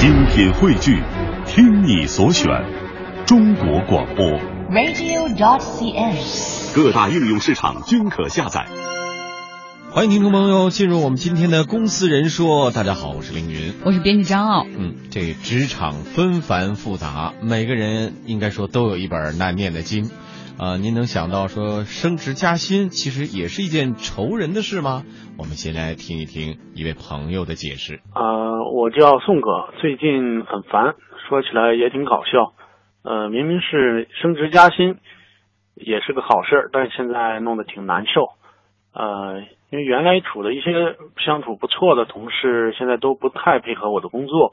精品汇聚，听你所选，中国广播。radio.cn。各大应用市场均可下载。欢迎听众朋友进入我们今天的公司人说。大家好，我是凌云。我是编辑张傲。嗯，这职场纷繁复杂，每个人应该说都有一本难念的经。啊、您能想到说升职加薪其实也是一件愁人的事吗？我们先来听一听一位朋友的解释。呃，我叫宋哥，最近很烦，说起来也挺搞笑。呃，明明是升职加薪，也是个好事，但现在弄得挺难受。呃，因为原来处的一些相处不错的同事，现在都不太配合我的工作，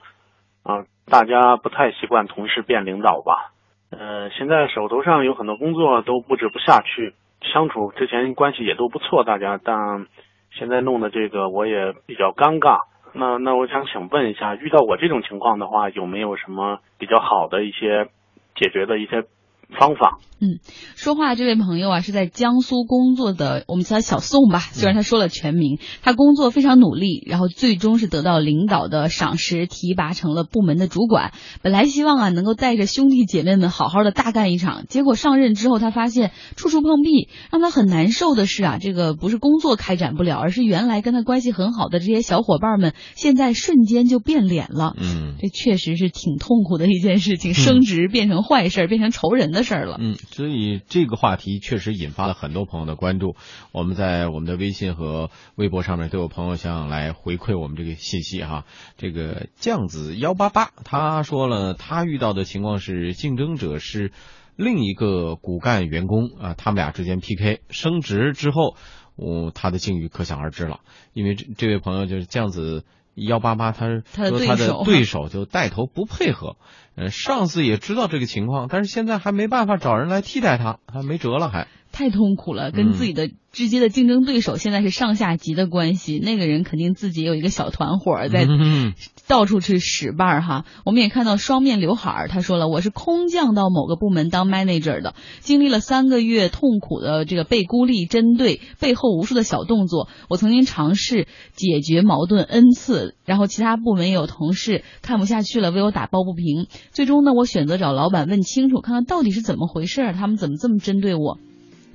啊、大家不太习惯同事变领导吧。呃，现在手头上有很多工作都布置不下去，相处之前关系也都不错，大家，但现在弄的这个我也比较尴尬。那那我想请问一下，遇到我这种情况的话，有没有什么比较好的一些解决的一些方法？嗯说话这位朋友啊，是在江苏工作的，我们叫他小宋吧，虽然他说了全名，他工作非常努力，然后最终是得到领导的赏识，提拔成了部门的主管。本来希望啊能够带着兄弟姐妹们好好的大干一场，结果上任之后，他发现处处碰壁，让他很难受的是啊，这个不是工作开展不了，而是原来跟他关系很好的这些小伙伴们，现在瞬间就变脸了。嗯这确实是挺痛苦的一件事情，升职变成坏事，变成仇人的的事儿了。嗯，所以这个话题确实引发了很多朋友的关注。我们在我们的微信和微博上面都有朋友想来回馈我们这个信息哈。这个酱子幺八八他说了，他遇到的情况是竞争者是另一个骨干员工啊，他们俩之间 PK 升职之后，嗯，他的境遇可想而知了。因为这这位朋友就是酱子。幺八八，他说他的对手对手就带头不配合，呃，上司也知道这个情况，但是现在还没办法找人来替代他，他没辙了还。太痛苦了，跟嗯自己的直接的竞争对手现在是上下级的关系，那个人肯定自己有一个小团伙儿在嗯到处去使绊儿哈。我们也看到双面刘海儿，他说了，我是空降到某个部门当 manager 的，经历了三个月痛苦的这个被孤立、针对，背后无数的小动作。我曾经尝试解决矛盾 n 次，然后其他部门也有同事看不下去了，为我打抱不平。最终呢，我选择找老板问清楚，看看到底是怎么回事儿，他们怎么这么针对我。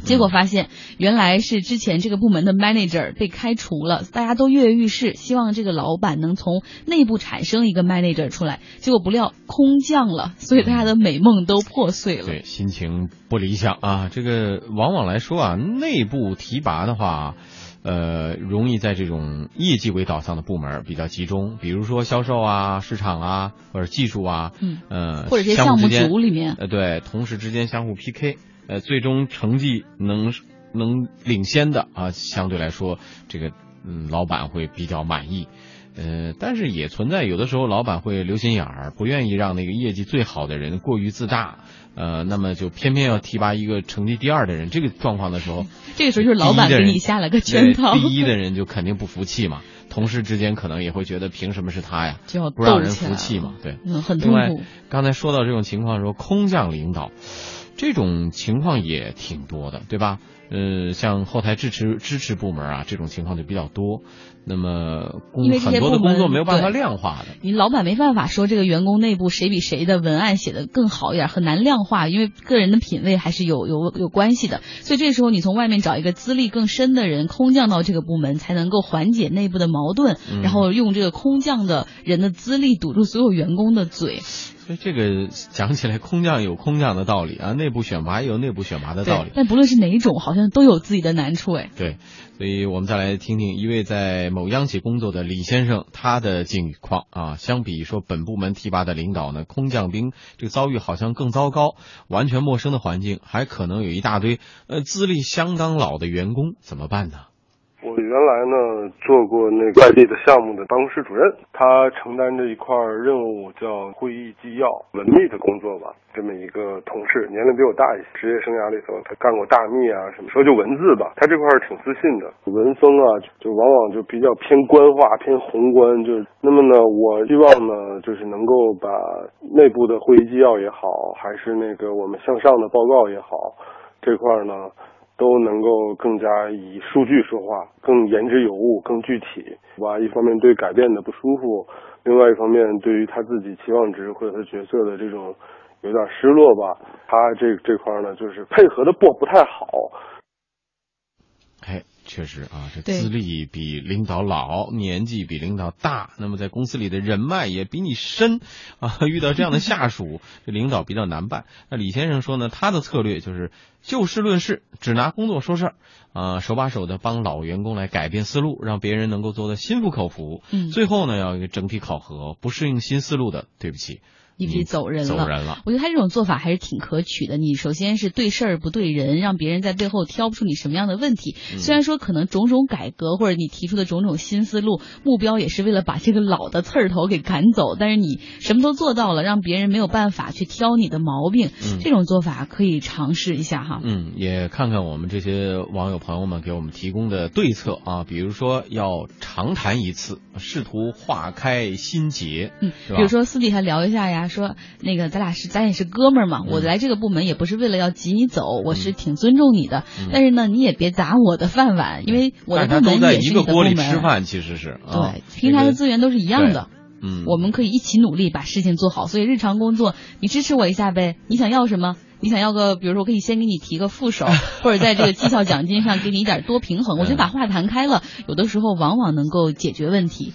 结果发现，原来是之前这个部门的 manager 被开除了，大家都跃跃欲试，希望这个老板能从内部产生一个 manager 出来。结果不料空降了，所以大家的美梦都破碎了。对，心情不理想啊。这个往往来说啊，内部提拔的话，呃，容易在这种业绩为导向的部门比较集中，比如说销售啊、市场啊，或者技术啊，嗯，呃，或者这些项目组里面，呃，对，同事之间相互 PK，呃，最终成绩能能领先的啊，相对来说，这个嗯，老板会比较满意。呃，但是也存在有的时候，老板会留心眼儿，不愿意让那个业绩最好的人过于自大，呃，那么就偏偏要提拔一个成绩第二的人。这个状况的时候，这个时候就是老板给你下了个圈套，第一的人就肯定不服气嘛，同事之间可能也会觉得凭什么是他呀，就要不让人服气嘛，对。嗯，很痛另外苦。，刚才说到这种情况的时候，空降领导这种情况也挺多的，对吧？呃，像后台支持支持部门啊，这种情况就比较多。那么工因为这些很多的工作没有办法量化的，你老板没办法说这个员工内部谁比谁的文案写的更好一点，很难量化，因为个人的品味还是有有有关系的。所以这时候你从外面找一个资历更深的人空降到这个部门，才能够缓解内部的矛盾，嗯然后用这个空降的人的资历堵住所有员工的嘴。所以这个讲起来，空降有空降的道理啊，内部选拔也有内部选拔的道理，。但不论是哪一种，好像都有自己的难处哎。对，所以我们再来听听一位在某央企工作的李先生他的境况啊。相比说本部门提拔的领导呢，空降兵这个遭遇好像更糟糕，完全陌生的环境，还可能有一大堆呃资历相当老的员工，怎么办呢？我原来呢做过那个外地的项目的办公室主任，他承担着一块任务叫会议纪要文秘的工作吧。这么一个同事，年龄比我大一些，职业生涯里头他干过大秘啊什么，说就文字吧，他这块挺自信的。文风啊，就往往就比较偏官话、偏宏观，就那么呢，我希望呢，就是能够把内部的会议纪要也好，还是那个我们向上的报告也好，这块呢。都能够更加以数据说话，更言之有物，更具体，吧？一方面对改变的不舒服，另外一方面对于他自己期望值或者他角色的这种有点失落吧。他这这块呢，就是配合的不不太好。哎，确实啊，这资历比领导老，年纪比领导大，那么在公司里的人脉也比你深啊。遇到这样的下属，这领导比较难办。那李先生说呢，他的策略就是就事论事，只拿工作说事儿啊，手把手的帮老员工来改变思路，让别人能够做得心服口服。嗯最后呢，要一个整体考核，不适应新思路的，对不起，一批走人了。走人了。我觉得他这种做法还是挺可取的。你首先是对事儿不对人，让别人在背后挑不出你什么样的问题。嗯虽然说可能种种改革或者你提出的种种新思路，目标也是为了把这个老的刺儿头给赶走，但是你什么都做到了，让别人没有办法去挑你的毛病。嗯这种做法可以尝试一下哈。嗯，也看看我们这些网友朋友们给我们提供的对策啊，比如说要长谈一次，试图化开心结，嗯，比如说私底下聊一下呀，说那个咱俩是咱也是哥们儿嘛，嗯我来这个部门也不是为了要挤你走，我是挺尊重你的，嗯但是呢，你也别砸我的饭碗，因为我的部门也一个锅是你的部门。里吃饭，其实是啊对，平台的资源都是一样的，嗯，我们可以一起努力把事情做好。所以日常工作，你支持我一下呗。你想要什么？你想要个，比如说，我可以先给你提个副手，或者在这个绩效奖金上给你一点多平衡。我觉得 把话谈开了，有的时候往往能够解决问题。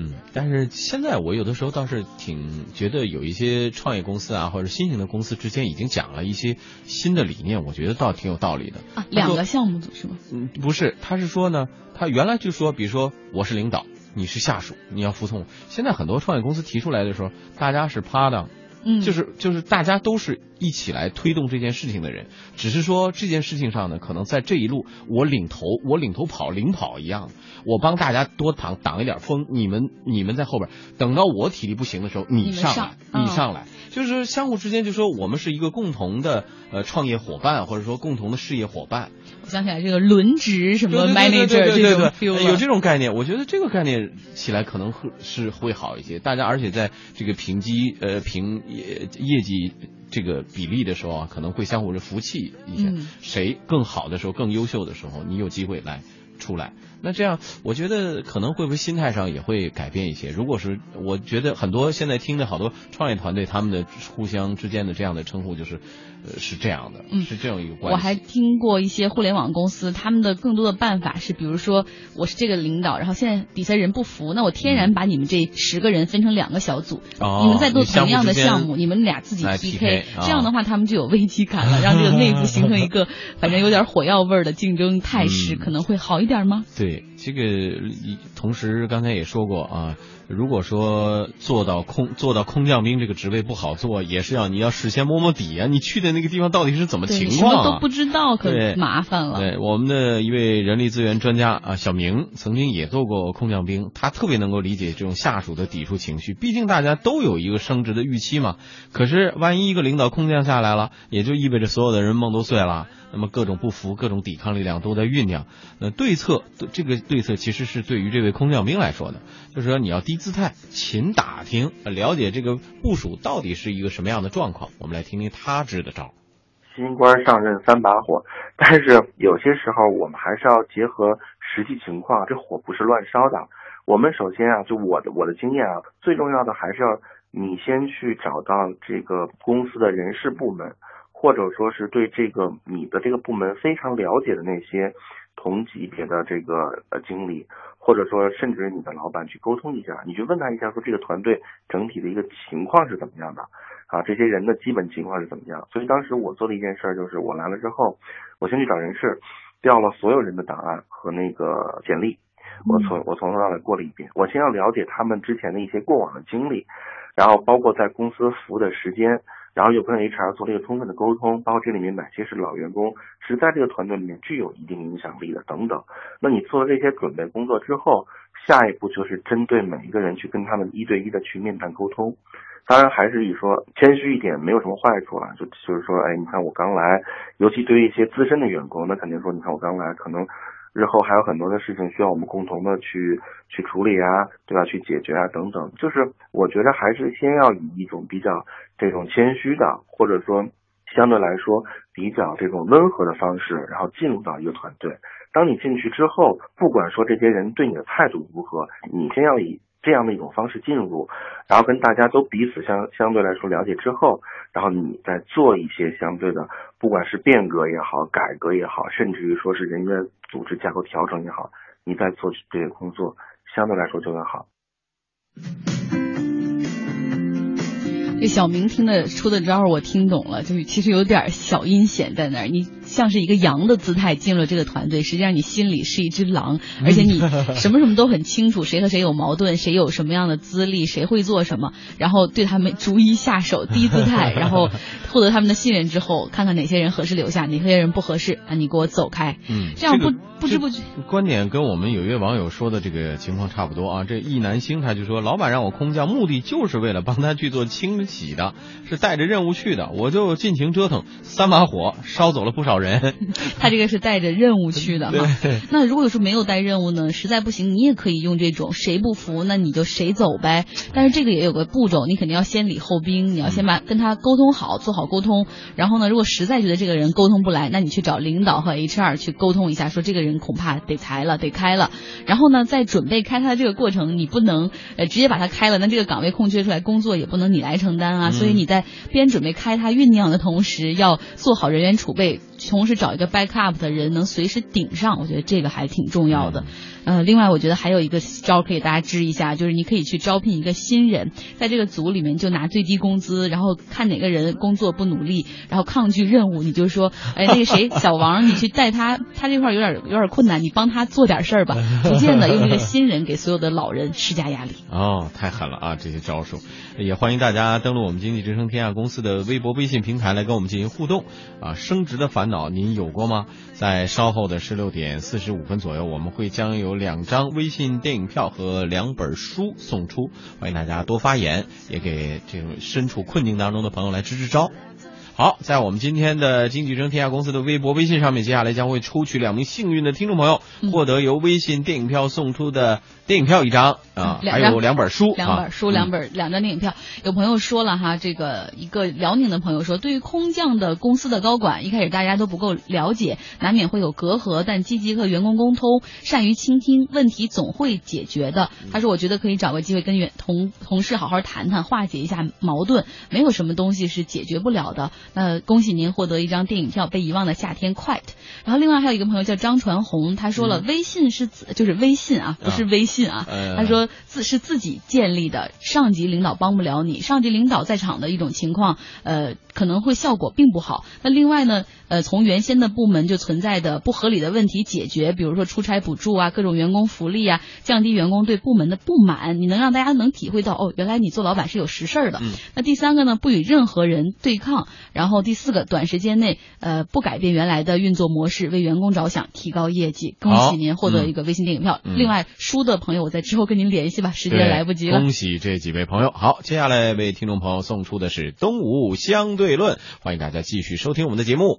嗯，但是现在我有的时候倒是挺觉得有一些创业公司啊，或者新型的公司之间已经讲了一些新的理念，我觉得倒挺有道理的。啊，两个项目组是吗？嗯，不是，他是说呢，他原来就说，比如说我是领导，你是下属，你要服从。现在很多创业公司提出来的时候，大家是趴的，嗯，就是就是大家都是一起来推动这件事情的人，只是说这件事情上呢，可能在这一路我领头，我领头跑，领跑一样，我帮大家多挡挡一点风，你们你们在后边，等到我体力不行的时候，你上来，你上来，就是相互之间就说我们是一个共同的呃创业伙伴，或者说共同的事业伙伴，我想起来这个轮值什么 manager 这种 feel 有这种概念，我觉得这个概念起来可能会是会好一些。大家而且在这个评级呃评业业绩这个比例的时候啊，可能会相互是服气一下，嗯谁更好的时候、更优秀的时候，你有机会来出来。那这样，我觉得可能会不会心态上也会改变一些。如果是我觉得很多现在听的好多创业团队，他们的互相之间的这样的称呼，就是呃是这样的，嗯是这样一个关系。我还听过一些互联网公司，他们的更多的办法是，比如说我是这个领导，然后现在底下人不服，那我天然把你们这十个人分成两个小组，哦你们在做同样的项目，你们俩自己啊这样的话他们就有危机感了，让这个内部形成一个反正有点火药味儿的竞争态势，嗯可能会好一点吗？对这个，一同时刚才也说过啊，如果说做到空做到空降兵这个职位不好做，也是要你要事先摸摸底啊，你去的那个地方到底是怎么，情况啊什么都不？知道，可对麻烦了。对，我们的一位人力资源专家啊，小明曾经也做过空降兵，他特别能够理解这种下属的抵触情绪。毕竟大家都有一个升职的预期嘛。可是万一一个领导空降下来了，也就意味着所有的人梦都碎了。那么各种不服、各种抵抗力量都在酝酿。那，对策这个对策其实是对于这位空降兵来说的，就是说你要低姿态、勤打听，了解这个部署到底是一个什么样的状况。我们来听听他支的招。新官上任三把火，但是有些时候我们还是要结合实际情况，这火不是乱烧的。我们首先啊，就我的我的经验啊，最重要的还是要你先去找到这个公司的人事部门，或者说是对这个你的这个部门非常了解的那些同级别的这个呃经理，或者说甚至你的老板去沟通一下，你去问他一下，说这个团队整体的一个情况是怎么样的。啊，这些人的基本情况是怎么样？所以当时我做的一件事儿就是，我来了之后，我先去找人事，调了所有人的档案和那个简历，我从我从头到尾过了一遍。我先要了解他们之前的一些过往的经历，然后包括在公司服务的时间，然后又跟 HR 做了一个充分的沟通，包括这里面哪些是老员工，是在这个团队里面具有一定影响力的等等。那你做了这些准备工作之后，下一步就是针对每一个人去跟他们一对一的去面谈沟通。当然还是以说谦虚一点，没有什么坏处了。就就是说，哎，你看我刚来，尤其对于一些资深的员工，那肯定说，你看我刚来，可能日后还有很多的事情需要我们共同的去去处理啊，对吧？去解决啊，等等。就是我觉得还是先要以一种比较这种谦虚的，或者说相对来说比较这种温和的方式，然后进入到一个团队。当你进去之后，不管说这些人对你的态度如何，你先要以这样的一种方式进入，然后跟大家都彼此相相对来说了解之后，然后你再做一些相对的，不管是变革也好，改革也好，甚至于说是人员组织架构调整也好，你再做这个工作，相对来说就会好。这小明听的出的招儿我听懂了，就是其实有点小阴险在那儿。你像是一个羊的姿态进入这个团队，实际上你心里是一只狼，而且你 什么什么都很清楚，谁和谁有矛盾，谁有什么样的资历，谁会做什么，然后对他们逐一下手，低姿态，然后获得他们的信任之后，看看哪些人合适留下，哪些人不合适啊，你给我走开。嗯，这样不、个不知不觉。观点跟我们有一位网友说的这个情况差不多啊。这易南星他就说，老板让我空降，目的就是为了帮他去做清洗的，是带着任务去的，我就尽情折腾，三把火烧走了不少人。他这个是带着任务去的哈。那如果说没有带任务呢，实在不行，你也可以用这种谁不服，那你就谁走呗。但是这个也有个步骤，你肯定要先礼后兵，你要先把跟他沟通好，做好沟通。然后呢，如果实在觉得这个人沟通不来，那你去找领导和 HR 去沟通一下，说这个人恐怕得裁了，得开了。然后呢，在准备开他的这个过程，你不能呃直接把他开了，那这个岗位空缺出来，工作也不能你来承担啊。所以你在边准备开他酝酿的同时，要做好人员储备，同时找一个 backup 的人能随时顶上，我觉得这个还挺重要的。呃，另外我觉得还有一个招可以大家支一下，就是你可以去招聘一个新人，在这个组里面就拿最低工资，然后看哪个人工作不努力，然后抗拒任务，你就说，哎，那个谁，小王，你去带他，他这块有点有点困难，你帮他做点事儿吧，逐渐的用这个新人给所有的老人施加压力。哦，太狠了啊！这些招数，也欢迎大家登录我们经济之声天下公司的微博、微信平台来跟我们进行互动啊。升职的烦恼您有过吗？在稍后的十六点四十五分左右，我们会将有两张微信电影票和两本书送出，欢迎大家多发言，也给这种身处困境当中的朋友来支支招。好，在我们今天的经济之声天下公司的微博、微信上面，接下来将会抽取两名幸运的听众朋友，获得由微信电影票送出的电影票一张啊，还有两本书，两本书，啊两本两张电影票。有朋友说了哈，这个一个辽宁的朋友说，对于空降的公司的高管，一开始大家都不够了解，难免会有隔阂，但积极和员工沟通，善于倾听，问题总会解决的。他说，我觉得可以找个机会跟员同同事好好谈谈，化解一下矛盾，没有什么东西是解决不了的。那恭喜您获得一张电影票，《被遗忘的夏天》Quiet。然后另外还有一个朋友叫张传红，他说了，微信是自就是微信啊，不是微信啊。呃他说自是自己建立的，上级领导帮不了你，上级领导在场的一种情况，呃，可能会效果并不好。那另外呢，呃，从原先的部门就存在的不合理的问题解决，比如说出差补助啊，各种员工福利啊，降低员工对部门的不满，你能让大家能体会到哦，原来你做老板是有实事儿的。嗯那第三个呢，不与任何人对抗，然后第四个，短时间内呃不改变原来的运作模式，为员工着想，提高业绩。恭喜您获得一个微信电影票。嗯另外，输的朋友我在之后跟您联系吧，时间来不及了。恭喜这几位朋友。好，接下来为听众朋友送出的是《东吴相对论》，欢迎大家继续收听我们的节目。